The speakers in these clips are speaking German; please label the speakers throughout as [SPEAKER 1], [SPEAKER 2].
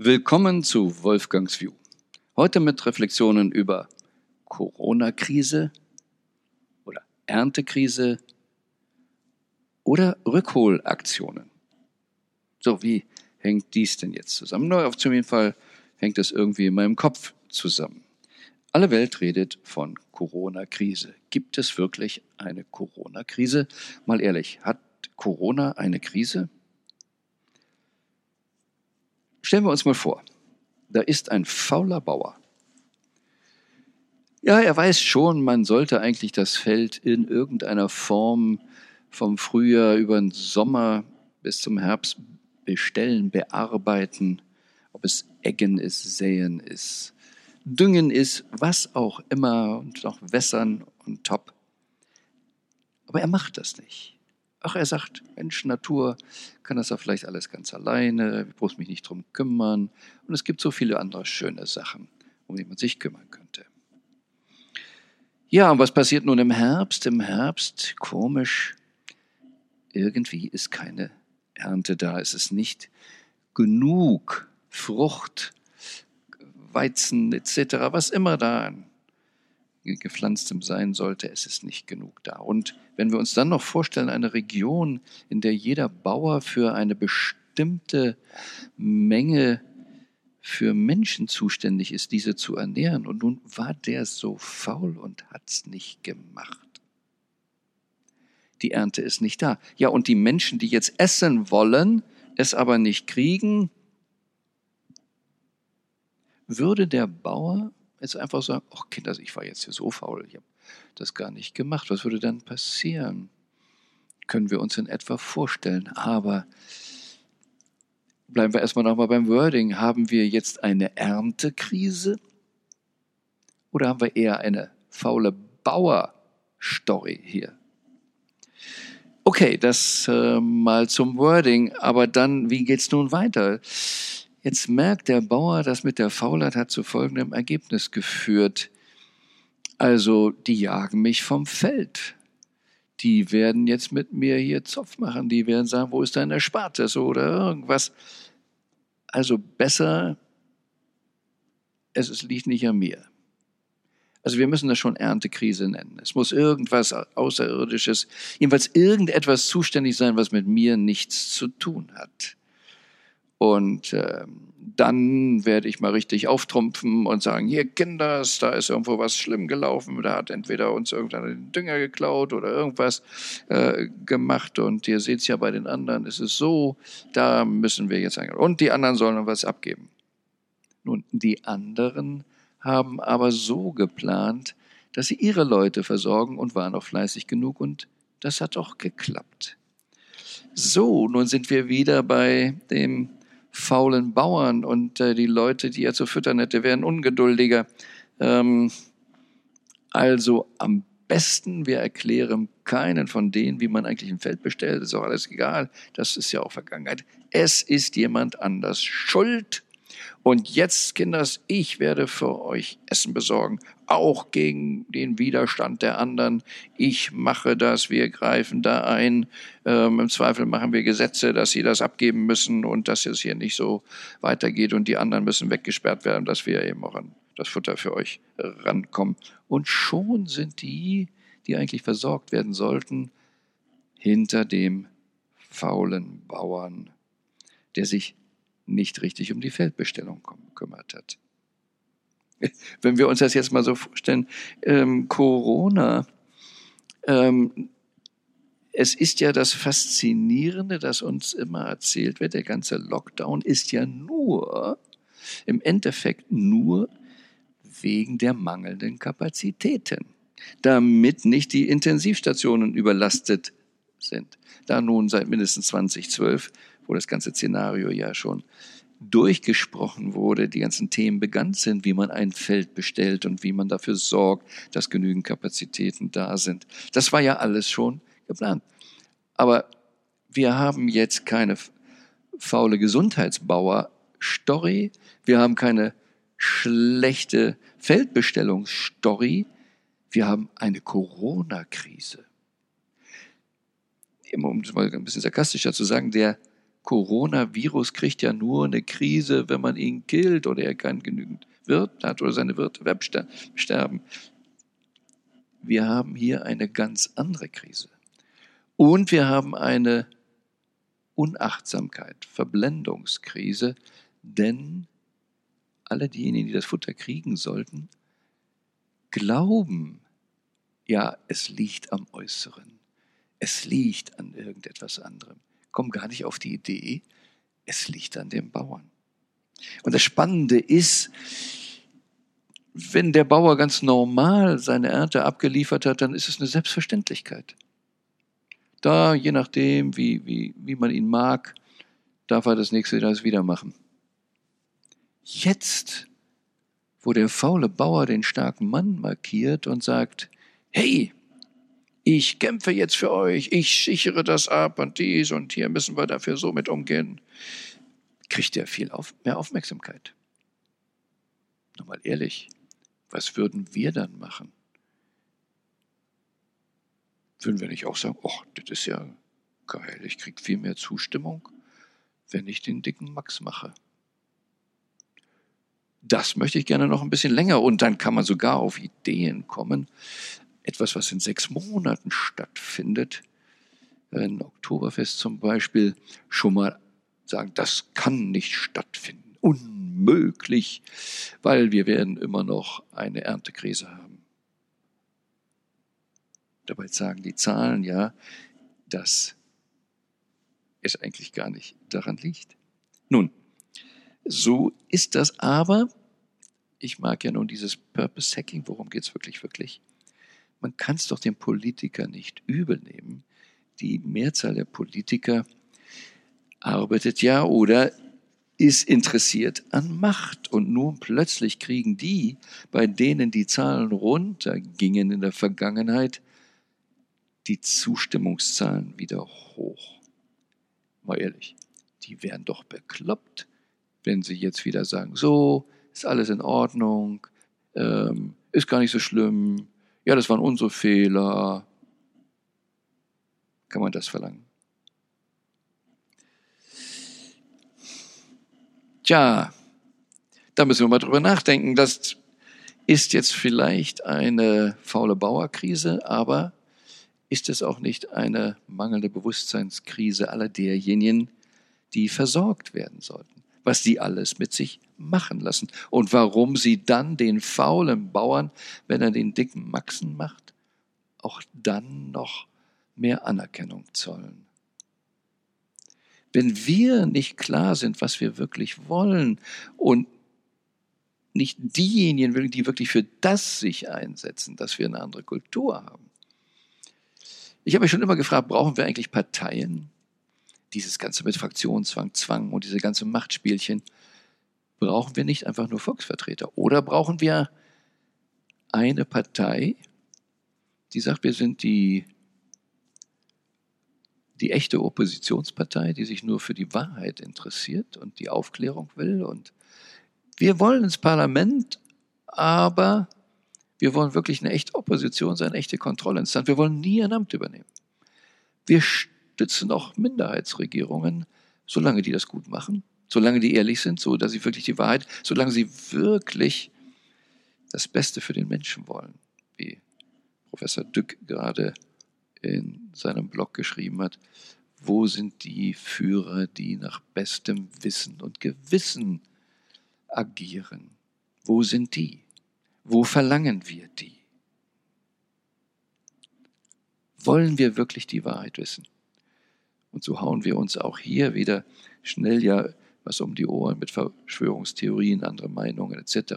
[SPEAKER 1] Willkommen zu Wolfgangs View. Heute mit Reflexionen über Corona-Krise oder Erntekrise oder Rückholaktionen. So, wie hängt dies denn jetzt zusammen? Nur auf jeden Fall hängt es irgendwie in meinem Kopf zusammen. Alle Welt redet von Corona-Krise. Gibt es wirklich eine Corona-Krise? Mal ehrlich, hat Corona eine Krise? Stellen wir uns mal vor, da ist ein fauler Bauer. Ja, er weiß schon, man sollte eigentlich das Feld in irgendeiner Form vom Frühjahr über den Sommer bis zum Herbst bestellen, bearbeiten, ob es Eggen ist, Säen ist, Düngen ist, was auch immer und noch wässern und top. Aber er macht das nicht. Ach, er sagt, Mensch, Natur kann das ja vielleicht alles ganz alleine, ich muss mich nicht drum kümmern. Und es gibt so viele andere schöne Sachen, um die man sich kümmern könnte. Ja, und was passiert nun im Herbst? Im Herbst, komisch, irgendwie ist keine Ernte da. Es ist nicht genug Frucht, Weizen etc., was immer da an gepflanztem sein sollte, es ist nicht genug da. Und wenn wir uns dann noch vorstellen, eine Region, in der jeder Bauer für eine bestimmte Menge für Menschen zuständig ist, diese zu ernähren. Und nun war der so faul und hat's nicht gemacht. Die Ernte ist nicht da. Ja, und die Menschen, die jetzt essen wollen, es aber nicht kriegen, würde der Bauer jetzt einfach sagen, ach Kinder, ich war jetzt hier so faul, ich habe das gar nicht gemacht. Was würde dann passieren? Können wir uns in etwa vorstellen. Aber bleiben wir erstmal nochmal beim Wording. Haben wir jetzt eine Erntekrise? Oder haben wir eher eine faule Bauer-Story hier? Okay, das äh, mal zum Wording. Aber dann, wie geht's nun weiter? Jetzt merkt der Bauer, das mit der Faulheit hat zu folgendem Ergebnis geführt. Also, die jagen mich vom Feld. Die werden jetzt mit mir hier Zopf machen. Die werden sagen, wo ist dein Erspartes oder irgendwas. Also besser, es, es liegt nicht an mir. Also wir müssen das schon Erntekrise nennen. Es muss irgendwas Außerirdisches, jedenfalls irgendetwas zuständig sein, was mit mir nichts zu tun hat. Und äh, dann werde ich mal richtig auftrumpfen und sagen, hier Kinders, da ist irgendwo was schlimm gelaufen, da hat entweder uns irgendeiner den Dünger geklaut oder irgendwas äh, gemacht und ihr seht es ja bei den anderen, ist es so, da müssen wir jetzt eingehen. Und die anderen sollen was abgeben. Nun, die anderen haben aber so geplant, dass sie ihre Leute versorgen und waren auch fleißig genug und das hat auch geklappt. So, nun sind wir wieder bei dem faulen Bauern und äh, die Leute, die er zu füttern hätte, wären ungeduldiger. Ähm, also am besten, wir erklären keinen von denen, wie man eigentlich ein Feld bestellt, ist auch alles egal, das ist ja auch Vergangenheit. Es ist jemand anders schuld und jetzt, Kinders, ich werde für euch Essen besorgen, auch gegen den Widerstand der anderen. Ich mache das, wir greifen da ein. Ähm, Im Zweifel machen wir Gesetze, dass sie das abgeben müssen und dass es hier nicht so weitergeht und die anderen müssen weggesperrt werden, dass wir eben auch an das Futter für euch rankommen. Und schon sind die, die eigentlich versorgt werden sollten, hinter dem faulen Bauern, der sich nicht richtig um die Feldbestellung gekümmert hat. Wenn wir uns das jetzt mal so vorstellen, ähm, Corona, ähm, es ist ja das Faszinierende, das uns immer erzählt wird, der ganze Lockdown ist ja nur, im Endeffekt nur wegen der mangelnden Kapazitäten, damit nicht die Intensivstationen überlastet sind. Da nun seit mindestens 2012 wo das ganze Szenario ja schon durchgesprochen wurde, die ganzen Themen bekannt sind, wie man ein Feld bestellt und wie man dafür sorgt, dass genügend Kapazitäten da sind. Das war ja alles schon geplant. Aber wir haben jetzt keine faule Gesundheitsbauer-Story, wir haben keine schlechte Feldbestellungsstory, wir haben eine Corona-Krise. Um es mal ein bisschen sarkastischer zu sagen, der Coronavirus kriegt ja nur eine Krise, wenn man ihn killt oder er kann genügend Wirt hat oder seine Wirte sterben. Wir haben hier eine ganz andere Krise. Und wir haben eine Unachtsamkeit, Verblendungskrise, denn alle diejenigen, die das Futter kriegen sollten, glauben, ja, es liegt am Äußeren, es liegt an irgendetwas anderem, kommen gar nicht auf die Idee, es liegt an dem Bauern. Und das Spannende ist, wenn der Bauer ganz normal seine Ernte abgeliefert hat, dann ist es eine Selbstverständlichkeit. Da, je nachdem, wie, wie, wie man ihn mag, darf er das nächste Jahr wieder machen. Jetzt, wo der faule Bauer den starken Mann markiert und sagt, hey, ich kämpfe jetzt für euch, ich sichere das ab und dies und hier müssen wir dafür so mit umgehen, kriegt er viel auf, mehr Aufmerksamkeit. Nochmal ehrlich, was würden wir dann machen? Würden wir nicht auch sagen, oh, das ist ja geil, ich kriege viel mehr Zustimmung, wenn ich den dicken Max mache. Das möchte ich gerne noch ein bisschen länger und dann kann man sogar auf Ideen kommen. Etwas, was in sechs Monaten stattfindet, ein Oktoberfest zum Beispiel, schon mal sagen, das kann nicht stattfinden. Unmöglich, weil wir werden immer noch eine Erntekrise haben. Dabei sagen die Zahlen ja, dass es eigentlich gar nicht daran liegt. Nun, so ist das aber. Ich mag ja nun dieses Purpose Hacking. Worum geht es wirklich, wirklich? Man kann es doch den Politikern nicht übel nehmen. Die Mehrzahl der Politiker arbeitet ja oder ist interessiert an Macht. Und nun plötzlich kriegen die, bei denen die Zahlen runtergingen in der Vergangenheit, die Zustimmungszahlen wieder hoch. Mal ehrlich, die wären doch bekloppt, wenn sie jetzt wieder sagen, so, ist alles in Ordnung, ähm, ist gar nicht so schlimm, ja, das waren unsere Fehler. Kann man das verlangen? Tja, da müssen wir mal drüber nachdenken. Das ist jetzt vielleicht eine faule Bauerkrise, aber ist es auch nicht eine mangelnde Bewusstseinskrise aller derjenigen, die versorgt werden sollten, was sie alles mit sich machen lassen und warum sie dann den faulen Bauern, wenn er den dicken Maxen macht, auch dann noch mehr Anerkennung zollen. Wenn wir nicht klar sind, was wir wirklich wollen und nicht diejenigen, die wirklich für das sich einsetzen, dass wir eine andere Kultur haben, ich habe mich schon immer gefragt, brauchen wir eigentlich Parteien? Dieses ganze mit Fraktionszwang, Zwang und diese ganze Machtspielchen. Brauchen wir nicht einfach nur Volksvertreter? Oder brauchen wir eine Partei, die sagt, wir sind die, die echte Oppositionspartei, die sich nur für die Wahrheit interessiert und die Aufklärung will. Und wir wollen ins Parlament, aber wir wollen wirklich eine echte Opposition sein, eine echte Kontrollinstanz. Wir wollen nie ein Amt übernehmen. Wir stützen auch Minderheitsregierungen, solange die das gut machen, solange die ehrlich sind, so dass sie wirklich die Wahrheit, solange sie wirklich das Beste für den Menschen wollen, wie Professor Dück gerade in seinem Blog geschrieben hat. Wo sind die Führer, die nach bestem Wissen und Gewissen agieren? Wo sind die? Wo verlangen wir die? Wollen wir wirklich die Wahrheit wissen? Und so hauen wir uns auch hier wieder schnell ja was um die Ohren mit Verschwörungstheorien, andere Meinungen etc.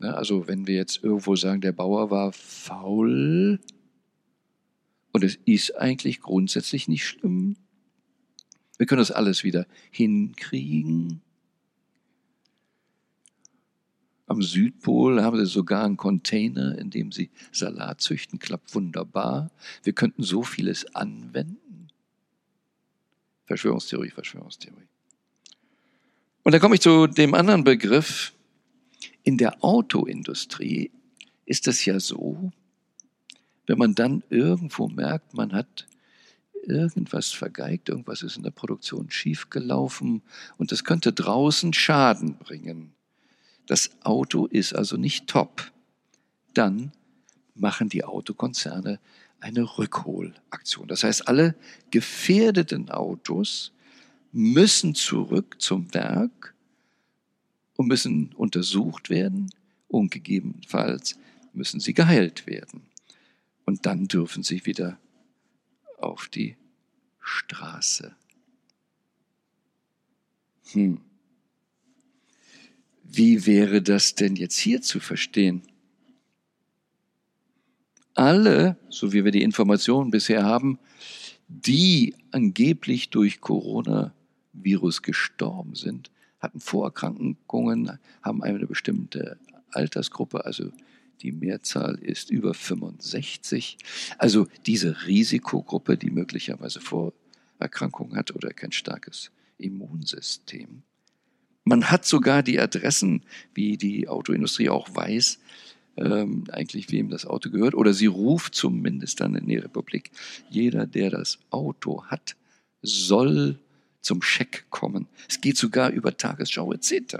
[SPEAKER 1] Ja, also wenn wir jetzt irgendwo sagen, der Bauer war faul und es ist eigentlich grundsätzlich nicht schlimm, wir können das alles wieder hinkriegen. Am Südpol haben sie sogar einen Container, in dem sie Salat züchten. Klappt wunderbar. Wir könnten so vieles anwenden. Verschwörungstheorie, Verschwörungstheorie. Und dann komme ich zu dem anderen Begriff. In der Autoindustrie ist es ja so, wenn man dann irgendwo merkt, man hat irgendwas vergeigt, irgendwas ist in der Produktion schiefgelaufen und das könnte draußen Schaden bringen. Das Auto ist also nicht top. Dann machen die Autokonzerne eine Rückholaktion. Das heißt, alle gefährdeten Autos müssen zurück zum Werk und müssen untersucht werden und gegebenenfalls müssen sie geheilt werden. Und dann dürfen sie wieder auf die Straße. Hm. Wie wäre das denn jetzt hier zu verstehen? Alle, so wie wir die Informationen bisher haben, die angeblich durch Coronavirus gestorben sind, hatten Vorerkrankungen, haben eine bestimmte Altersgruppe, also die Mehrzahl ist über 65. Also diese Risikogruppe, die möglicherweise Vorerkrankungen hat oder kein starkes Immunsystem. Man hat sogar die Adressen, wie die Autoindustrie auch weiß, ähm, eigentlich wem das Auto gehört, oder sie ruft zumindest dann in die Republik, jeder, der das Auto hat, soll zum Scheck kommen. Es geht sogar über Tagesschau etc.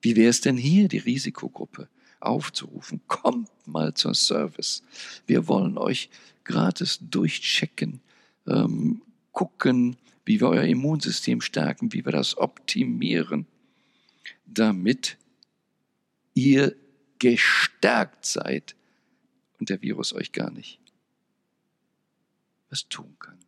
[SPEAKER 1] Wie wäre es denn hier, die Risikogruppe aufzurufen? Kommt mal zur Service. Wir wollen euch gratis durchchecken, ähm, gucken, wie wir euer Immunsystem stärken, wie wir das optimieren, damit ihr gestärkt seid und der Virus euch gar nicht was tun kann.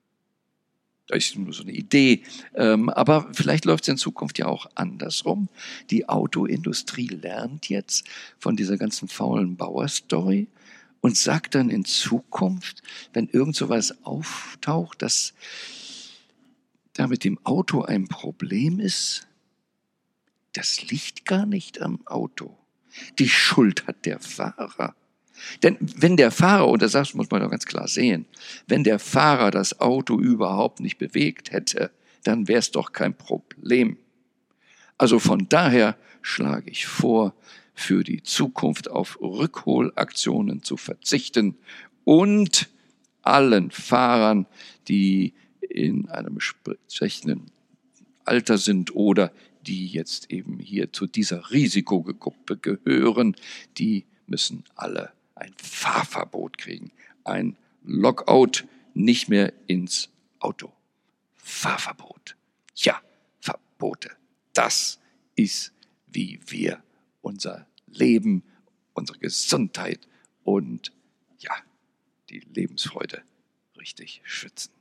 [SPEAKER 1] Das ist nur so eine Idee. Ähm, aber vielleicht läuft es in Zukunft ja auch andersrum. Die Autoindustrie lernt jetzt von dieser ganzen faulen Bauer-Story und sagt dann in Zukunft, wenn irgend sowas auftaucht, dass da mit dem Auto ein Problem ist, das liegt gar nicht am Auto. Die Schuld hat der Fahrer. Denn wenn der Fahrer, und das muss man doch ganz klar sehen, wenn der Fahrer das Auto überhaupt nicht bewegt hätte, dann wäre es doch kein Problem. Also von daher schlage ich vor, für die Zukunft auf Rückholaktionen zu verzichten und allen Fahrern, die in einem entsprechenden Alter sind oder die jetzt eben hier zu dieser Risikogruppe gehören, die müssen alle ein Fahrverbot kriegen, ein Lockout, nicht mehr ins Auto. Fahrverbot. Ja, Verbote. Das ist, wie wir unser Leben, unsere Gesundheit und ja, die Lebensfreude richtig schützen.